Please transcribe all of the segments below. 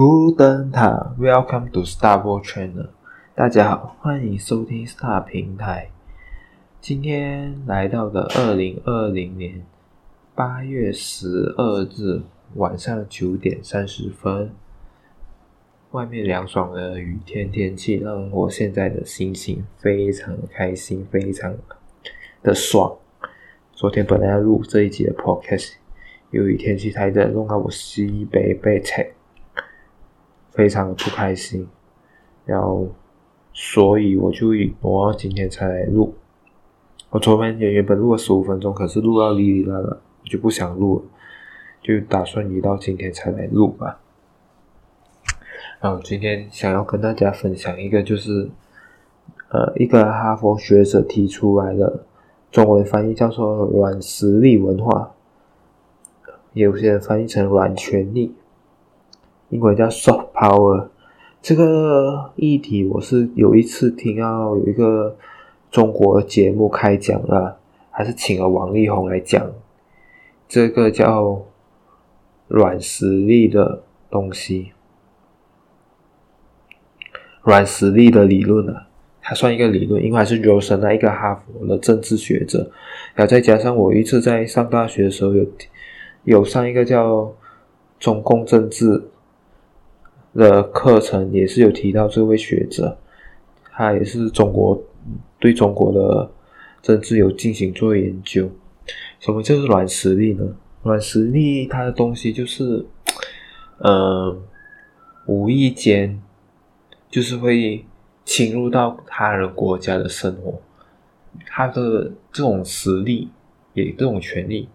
乌灯塔，Welcome to Star World Channel。大家好，欢迎收听 Star 平台。今天来到的二零二零年八月十二日晚上九点三十分，外面凉爽的雨天天气，让我现在的心情非常开心，非常的爽。昨天本来要录这一集的 Podcast，由于天气太热，弄到我西北被踩。非常的不开心，然后所以我就挪到今天才来录。我昨天也原本录了十五分钟，可是录到哩哩啦啦，我就不想录了，就打算移到今天才来录吧。然后今天想要跟大家分享一个，就是呃，一个哈佛学者提出来的中文翻译叫做“软实力文化”，有些人翻译成“软权力”。英文叫 soft power，这个议题我是有一次听到有一个中国节目开讲了，还是请了王力宏来讲，这个叫软实力的东西，软实力的理论啊，还算一个理论，因为还是罗森那一个哈佛的政治学者，然后再加上我一次在上大学的时候有有上一个叫中共政治。的课程也是有提到这位学者，他也是中国对中国的政治有进行做研究。什么叫做软实力呢？软实力它的东西就是，呃，无意间就是会侵入到他人国家的生活，他的这种实力也这种权利，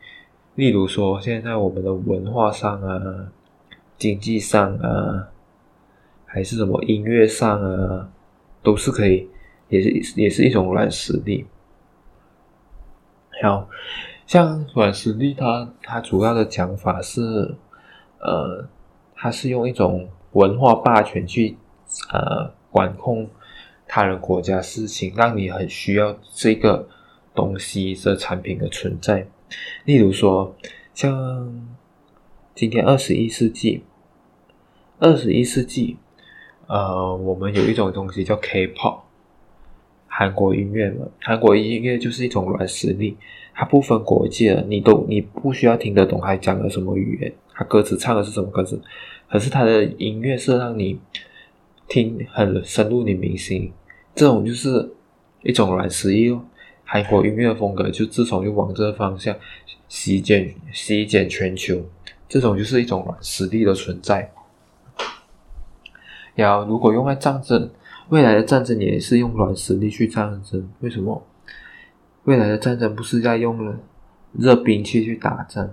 例如说现在我们的文化上啊，经济上啊。还是什么音乐上啊，都是可以，也是也是一种软实力。好，像软实力它，它主要的讲法是，呃，它是用一种文化霸权去呃管控他人国家事情，让你很需要这个东西的产品的存在。例如说，像今天二十一世纪，二十一世纪。呃，我们有一种东西叫 K-pop，韩国音乐嘛。韩国音乐就是一种软实力，它不分国界，你都你不需要听得懂，还讲了什么语言，它歌词唱的是什么歌词，可是它的音乐是让你听很深入你民心，这种就是一种软实力哦。韩国音乐风格就自从就往这个方向席卷席卷全球，这种就是一种软实力的存在。要如果用来战争，未来的战争也是用软实力去战争。为什么？未来的战争不是在用热兵器去打仗，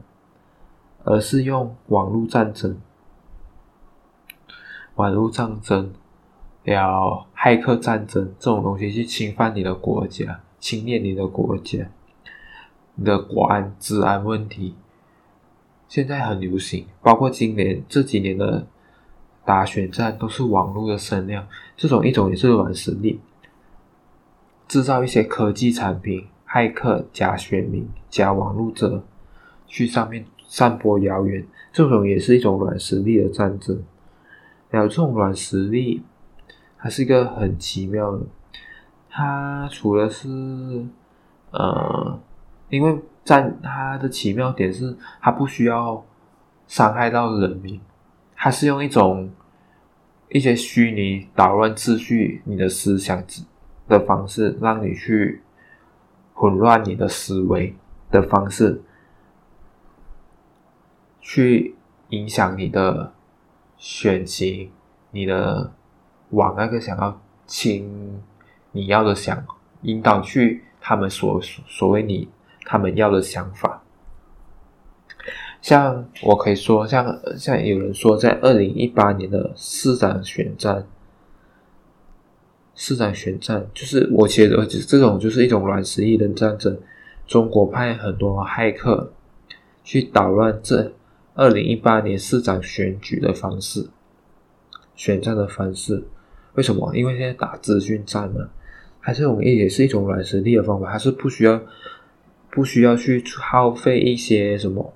而是用网络战争。网络战争，要骇客战争这种东西去侵犯你的国家，侵略你的国家，你的国安、治安问题，现在很流行，包括今年这几年的。打选战都是网络的声量，这种一种也是软实力，制造一些科技产品，骇客、假选民、假网络者去上面散播谣言，这种也是一种软实力的战争。然后这种软实力，它是一个很奇妙的，它除了是呃，因为战它的奇妙点是，它不需要伤害到人民。它是用一种一些虚拟捣乱秩序、你的思想的方式，让你去混乱你的思维的方式，去影响你的选情，你的往那个想要亲你要的想引导去他们所所谓你他们要的想法。像我可以说，像像有人说，在二零一八年的市长选战，市长选战就是我觉得这种就是一种软实力的战争。中国派很多骇客去捣乱这二零一八年市长选举的方式，选战的方式。为什么？因为现在打资讯战嘛，还是这种也是一种软实力的方法，还是不需要不需要去耗费一些什么。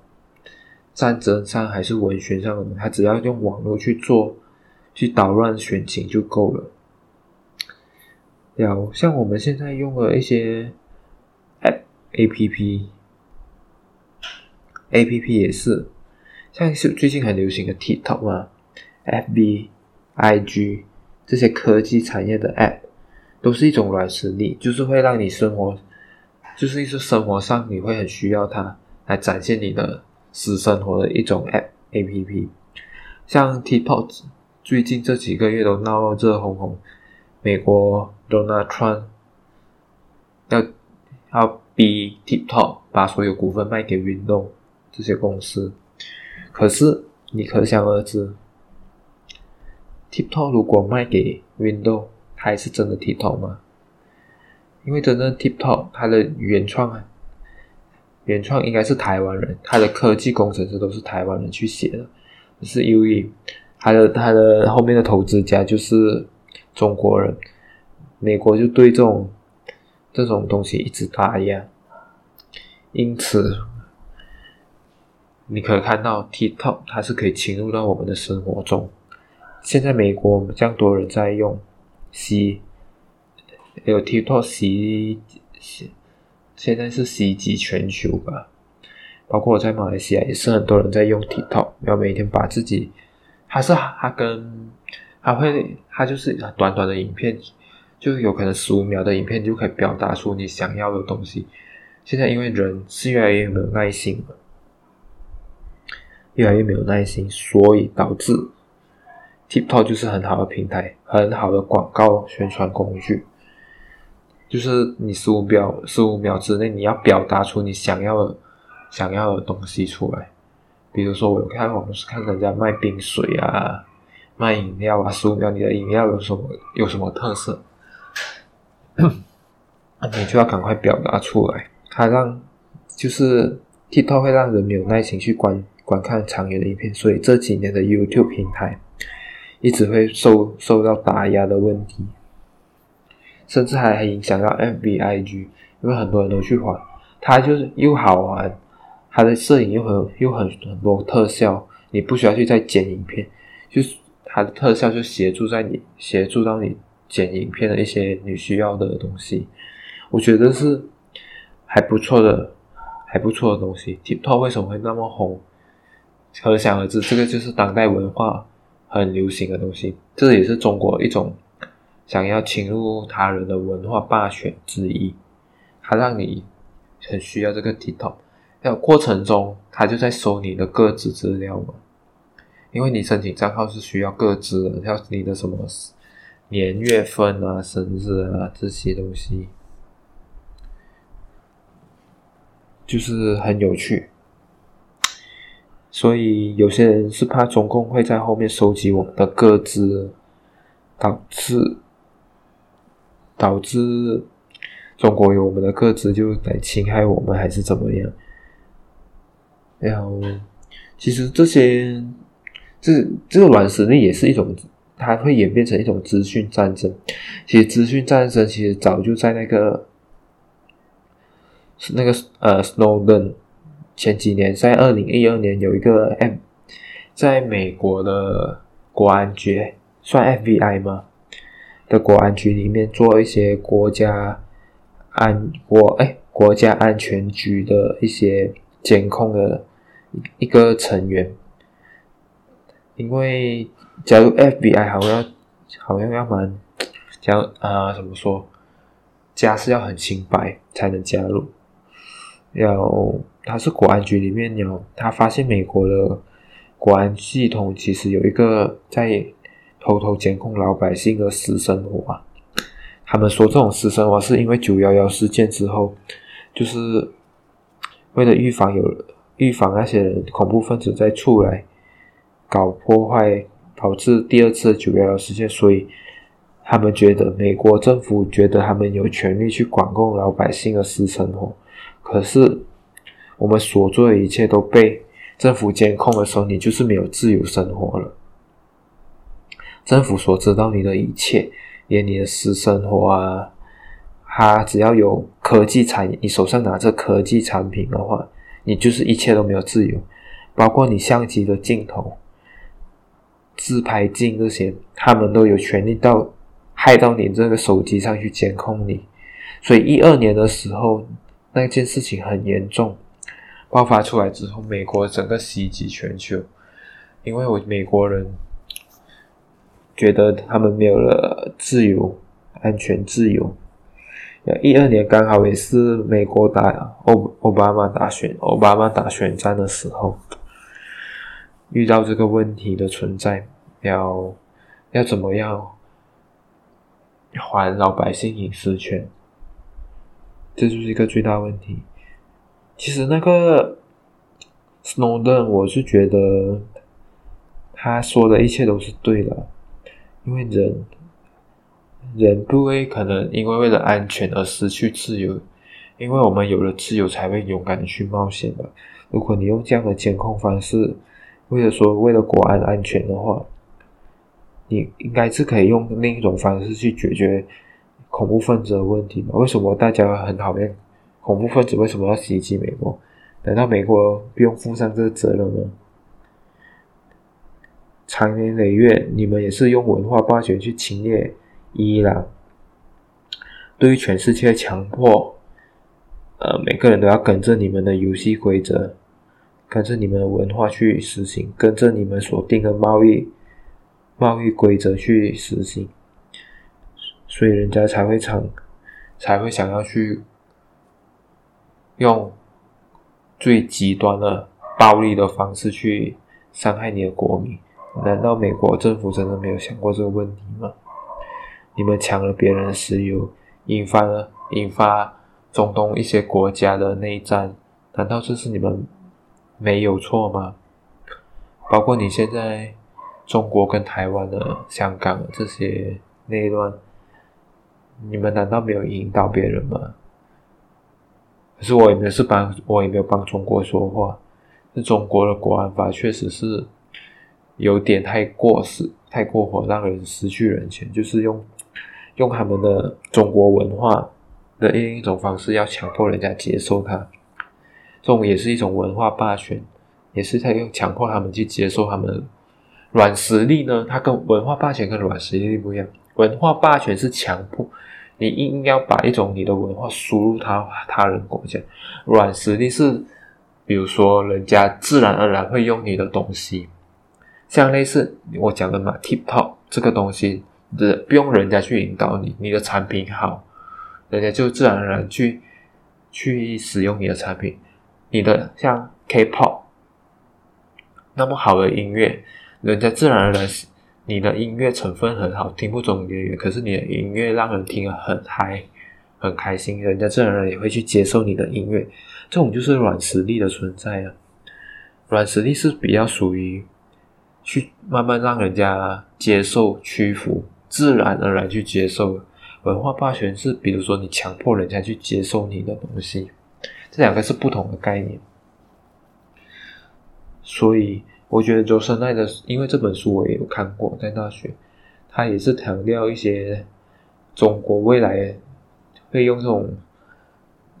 战争上还是文学上的，他只要用网络去做去捣乱选情就够了。要像我们现在用的一些 App、APP、APP 也是，像是最近很流行的 TikTok 嘛，FB、IG 这些科技产业的 App，都是一种软实力，就是会让你生活，就是一些生活上你会很需要它来展现你的私生活的一种 App、APP。像 TikTok 最近这几个月都闹热烘烘，美国 Donald Trump 要要逼 TikTok 把所有股份卖给 Windows 这些公司，可是你可想而知，TikTok 如果卖给 Windows，它还是真的 TikTok 吗？因为真的 TikTok 它的原创啊，原创应该是台湾人，他的科技工程师都是台湾人去写的。是因为他的他的后面的投资家就是中国人，美国就对这种这种东西一直打压，因此你可以看到 TikTok 它是可以侵入到我们的生活中。现在美国这样多人在用，袭有 TikTok 袭袭，现在是袭击全球吧。包括我在马来西亚也是很多人在用 TikTok，要每天把自己，还是他跟他会他就是短短的影片，就有可能十五秒的影片就可以表达出你想要的东西。现在因为人是越来越没有耐心了，越来越没有耐心，所以导致 TikTok 就是很好的平台，很好的广告宣传工具。就是你十五秒十五秒之内你要表达出你想要的。想要的东西出来，比如说我有看，我们是看人家卖冰水啊，卖饮料啊，十五秒你的饮料有什么有什么特色，你就要赶快表达出来。它让就是 TikTok 会让人没有耐心去观观看长远的影片，所以这几年的 YouTube 平台一直会受受到打压的问题，甚至还影响到 FB、IG，因为很多人都去玩，它就是又好玩。它的摄影又很又很很多特效，你不需要去再剪影片，就是它的特效就协助在你协助到你剪影片的一些你需要的东西，我觉得是还不错的，还不错的东西。TikTok 为什么会那么红？可想而知，这个就是当代文化很流行的东西，这也是中国一种想要侵入他人的文化霸权之一。他让你很需要这个 TikTok。过程中，他就在收你的个资资料嘛，因为你申请账号是需要个资的，要你的什么年月份啊、生日啊这些东西，就是很有趣。所以有些人是怕中共会在后面收集我们的个资，导致导致中国有我们的个资就来侵害我们，还是怎么样？然后，其实这些，这这个软实力也是一种，它会演变成一种资讯战争。其实资讯战争其实早就在那个，那个呃，Snowden 前几年，在二零一二年有一个 M，在美国的国安局，算 FBI 吗？的国安局里面做一些国家安国哎，国家安全局的一些。监控的一个成员，因为加入 FBI 好像好像要蛮，讲啊怎么说，家世要很清白才能加入。要他是国安局里面有，他发现美国的国安系统其实有一个在偷偷监控老百姓的私生活啊。他们说这种私生活是因为九幺幺事件之后，就是。为了预防有预防那些人恐怖分子再出来搞破坏，导致第二次九幺幺事件，所以他们觉得美国政府觉得他们有权利去管控老百姓的私生活。可是我们所做的一切都被政府监控的时候，你就是没有自由生活了。政府所知道你的一切，连你的私生活啊。他只要有科技产业，你手上拿着科技产品的话，你就是一切都没有自由，包括你相机的镜头，自拍镜这些，他们都有权利到害到你这个手机上去监控你。所以一二年的时候，那件事情很严重，爆发出来之后，美国整个袭击全球，因为我美国人觉得他们没有了自由、安全、自由。一二年刚好也是美国打欧奥巴马打选，奥巴马打选战的时候，遇到这个问题的存在，要要怎么样还老百姓隐私权？这就是一个最大问题。其实那个 Snowden，我是觉得他说的一切都是对的，因为人人不会可能因为为了安全而失去自由，因为我们有了自由才会勇敢的去冒险吧。如果你用这样的监控方式，为了说为了国安安全的话，你应该是可以用另一种方式去解决。恐怖分子的问题？为什么大家很讨厌恐怖分子？为什么要袭击美国？难道美国不用负上这个责任吗？长年累月，你们也是用文化霸权去侵略伊朗，对于全世界强迫，呃，每个人都要跟着你们的游戏规则，跟着你们的文化去实行，跟着你们所定的贸易贸易规则去实行。所以人家才会想，才会想要去用最极端的暴力的方式去伤害你的国民。难道美国政府真的没有想过这个问题吗？你们抢了别人的石油，引发了引发中东一些国家的内战，难道这是你们没有错吗？包括你现在中国跟台湾的香港这些内乱。你们难道没有引导别人吗？可是我也没有是帮，我也没有帮中国说话。是中国的国安法确实是有点太过时、太过火，让人失去人权。就是用用他们的中国文化的另一种方式，要强迫人家接受它。这种也是一种文化霸权，也是在用强迫他们去接受他们软实力呢。它跟文化霸权跟软实力不一样。文化霸权是强迫你硬要把一种你的文化输入他他人国家，软实力是，比如说人家自然而然会用你的东西，像类似我讲的嘛，TikTok 这个东西，的不用人家去引导你，你的产品好，人家就自然而然去去使用你的产品，你的像 K-pop 那么好的音乐，人家自然而然。你的音乐成分很好，听不懂粤语，可是你的音乐让人听了很嗨，很开心，人家自然而然也会去接受你的音乐。这种就是软实力的存在啊。软实力是比较属于去慢慢让人家接受、屈服，自然而然去接受。文化霸权是，比如说你强迫人家去接受你的东西，这两个是不同的概念。所以。我觉得周深爱的，因为这本书我也有看过，在大学，他也是强调一些中国未来会用这种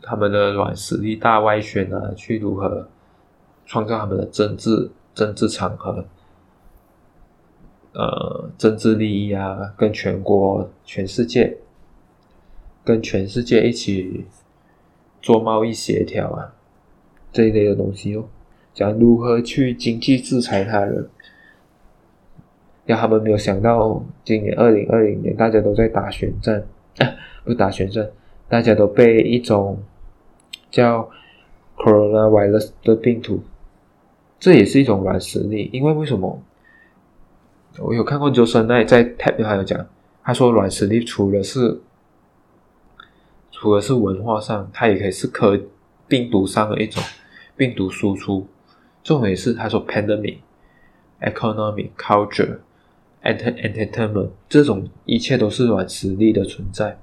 他们的软实力大外宣啊，去如何创造他们的政治政治场合，呃，政治利益啊，跟全国、全世界，跟全世界一起做贸易协调啊，这一类的东西哦。讲如何去经济制裁他人，让他们没有想到，今年二零二零年大家都在打选战，啊，不打选战，大家都被一种叫 coronavirus 的病毒，这也是一种软实力。因为为什么？我有看过周深奈在 TED 还有讲，他说软实力除了是除了是文化上，它也可以是科病毒上的一种病毒输出。重点是，他说，pandemic、economic、culture、entertainment 这种一切都是软实力的存在，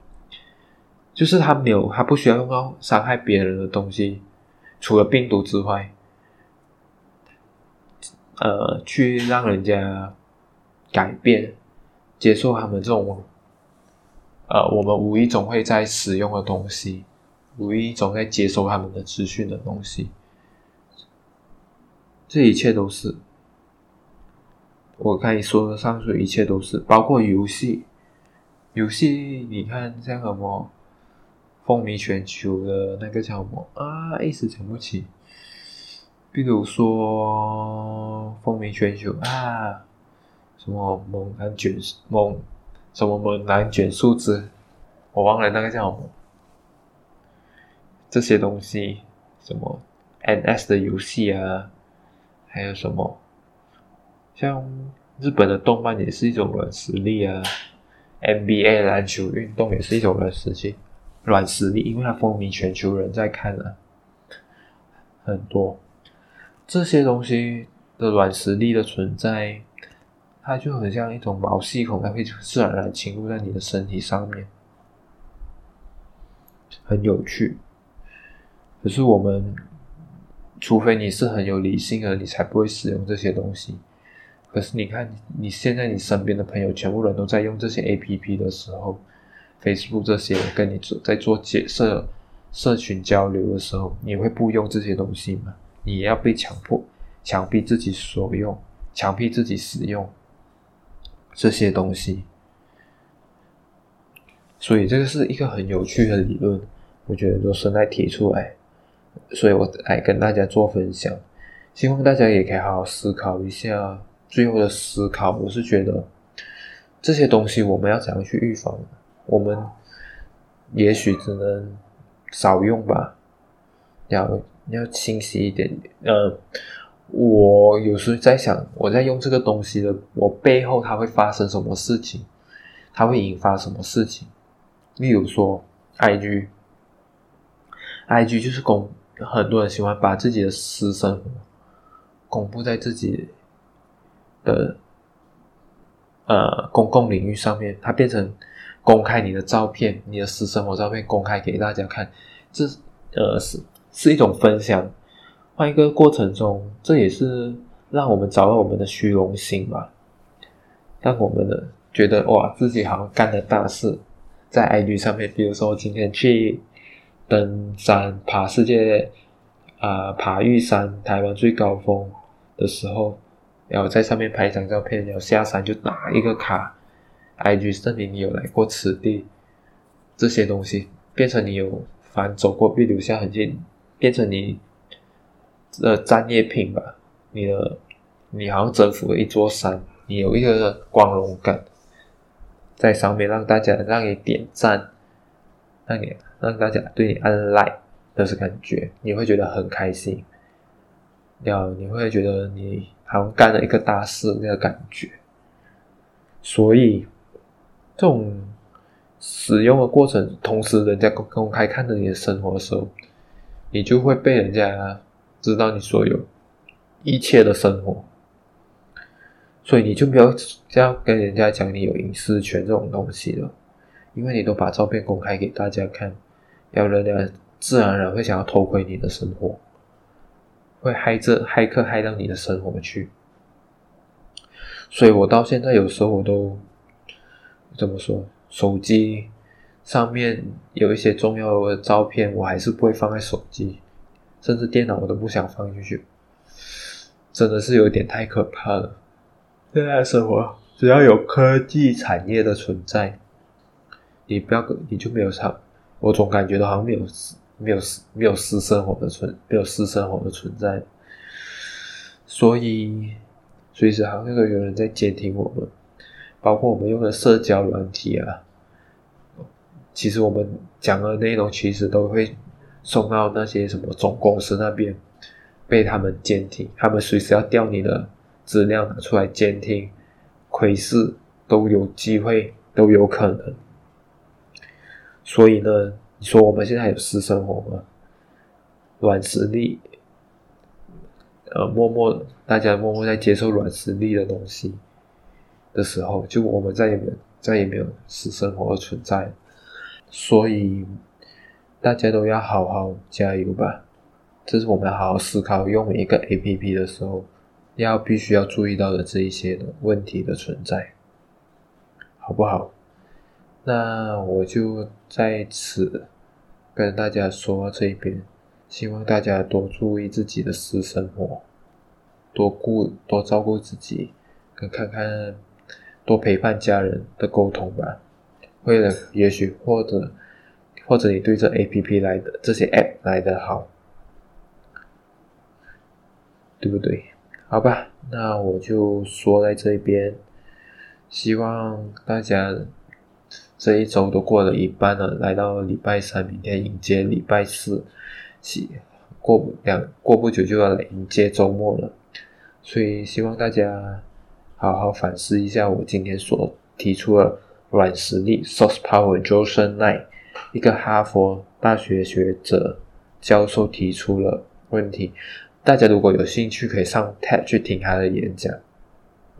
就是他没有，他不需要用到伤害别人的东西，除了病毒之外，呃，去让人家改变、接受他们这种，呃，我们无意中会在使用的东西，无意中在接收他们的资讯的东西。这一切都是，我看你说的上述一切都是包括游戏，游戏你看像什么风靡全球的那个叫什么啊，一时想不起。比如说风靡全球啊，什么猛男卷猛什么猛男卷数字，我忘了那个叫什么。这些东西，什么 NS 的游戏啊，还有什么？像日本的动漫也是一种软实力啊，NBA 篮球运动也是一种软实力，软实力，因为它风靡全球人在看啊，很多这些东西的软实力的存在，它就很像一种毛细孔，它会自然而然侵入在你的身体上面，很有趣。可是我们，除非你是很有理性的，你才不会使用这些东西。可是你看，你现在你身边的朋友全部人都在用这些 APP 的时候，Facebook 这些跟你做在做解社社群交流的时候，你会不用这些东西吗？你也要被强迫，强逼自己所用，强逼自己使用这些东西。所以这个是一个很有趣的理论，我觉得罗森来提出来，所以我来跟大家做分享，希望大家也可以好好思考一下。最后的思考，我是觉得这些东西我们要怎样去预防？我们也许只能少用吧，要要清晰一点。呃，我有时在想，我在用这个东西的，我背后它会发生什么事情？它会引发什么事情？例如说，IG，IG 就是公，很多人喜欢把自己的私生活公布在自己。的呃公共领域上面，它变成公开你的照片，你的私生活照片公开给大家看，这呃是是一种分享。换一个过程中，这也是让我们找到我们的虚荣心吧，让我们的觉得哇自己好像干了大事，在 IG 上面，比如说今天去登山爬世界啊、爬玉山台湾最高峰的时候。然后在上面拍一张照片，然后下山就打一个卡，IG 证明你有来过此地，这些东西变成你有凡走过必留下痕迹，变成你的战利品吧。你的你好像征服了一座山，你有一个光荣感在上面，让大家让你点赞，让你让大家对你按 like 的是感觉，你会觉得很开心，要你会觉得你。好像干了一个大事那个感觉，所以这种使用的过程，同时人家公公开看着你的生活的时候，你就会被人家知道你所有一切的生活，所以你就不要这样跟人家讲你有隐私权这种东西了，因为你都把照片公开给大家看，要人家自然而然会想要偷窥你的生活。会害这骇客害到你的生活去，所以我到现在有时候我都怎么说？手机上面有一些重要的照片，我还是不会放在手机，甚至电脑我都不想放进去。真的是有点太可怕了。现在的生活只要有科技产业的存在，你不要你就没有啥，我总感觉到好像没有。没有私没有私生活的存没有私生活的存在，所以随时好像都有人在监听我们，包括我们用的社交软体啊。其实我们讲的内容其实都会送到那些什么总公司那边，被他们监听，他们随时要调你的资料拿出来监听，窥视都有机会，都有可能。所以呢。你说我们现在有私生活吗？软实力，呃，默默大家默默在接受软实力的东西的时候，就我们再也没有再也没有私生活的存在。所以大家都要好好加油吧！这是我们好好思考用一个 APP 的时候，要必须要注意到的这一些的问题的存在，好不好？那我就在此。跟大家说这一边，希望大家多注意自己的私生活，多顾多照顾自己，跟看看多陪伴家人的沟通吧。为了也许或者或者你对这 APP 来的这些 App 来的好，对不对？好吧，那我就说在这边，希望大家这一周都过了一半了，来到礼拜三，明天迎接礼拜四，起过两过不久就要来迎接周末了，所以希望大家好好反思一下我今天所提出的。软实力，Source Power，Joseph Nye，一个哈佛大学学者教授提出了问题。大家如果有兴趣，可以上 TED 去听他的演讲。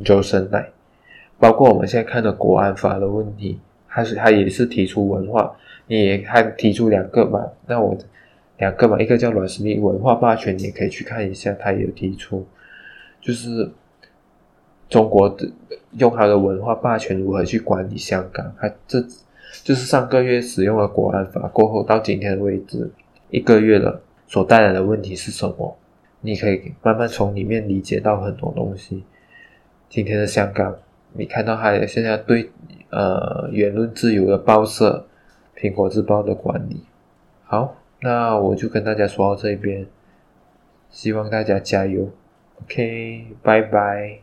Joseph 奈包括我们现在看的国安法的问题，他是他也是提出文化，你也还提出两个嘛？那我两个嘛，一个叫软实力文化霸权，你也可以去看一下，他也有提出，就是。中国的用他的文化霸权如何去管理香港？他这就是上个月使用了国安法过后到今天的为止一个月了，所带来的问题是什么？你可以慢慢从里面理解到很多东西。今天的香港，你看到还有现在对呃言论自由的报社《苹果日报》的管理。好，那我就跟大家说到这边，希望大家加油。OK，拜拜。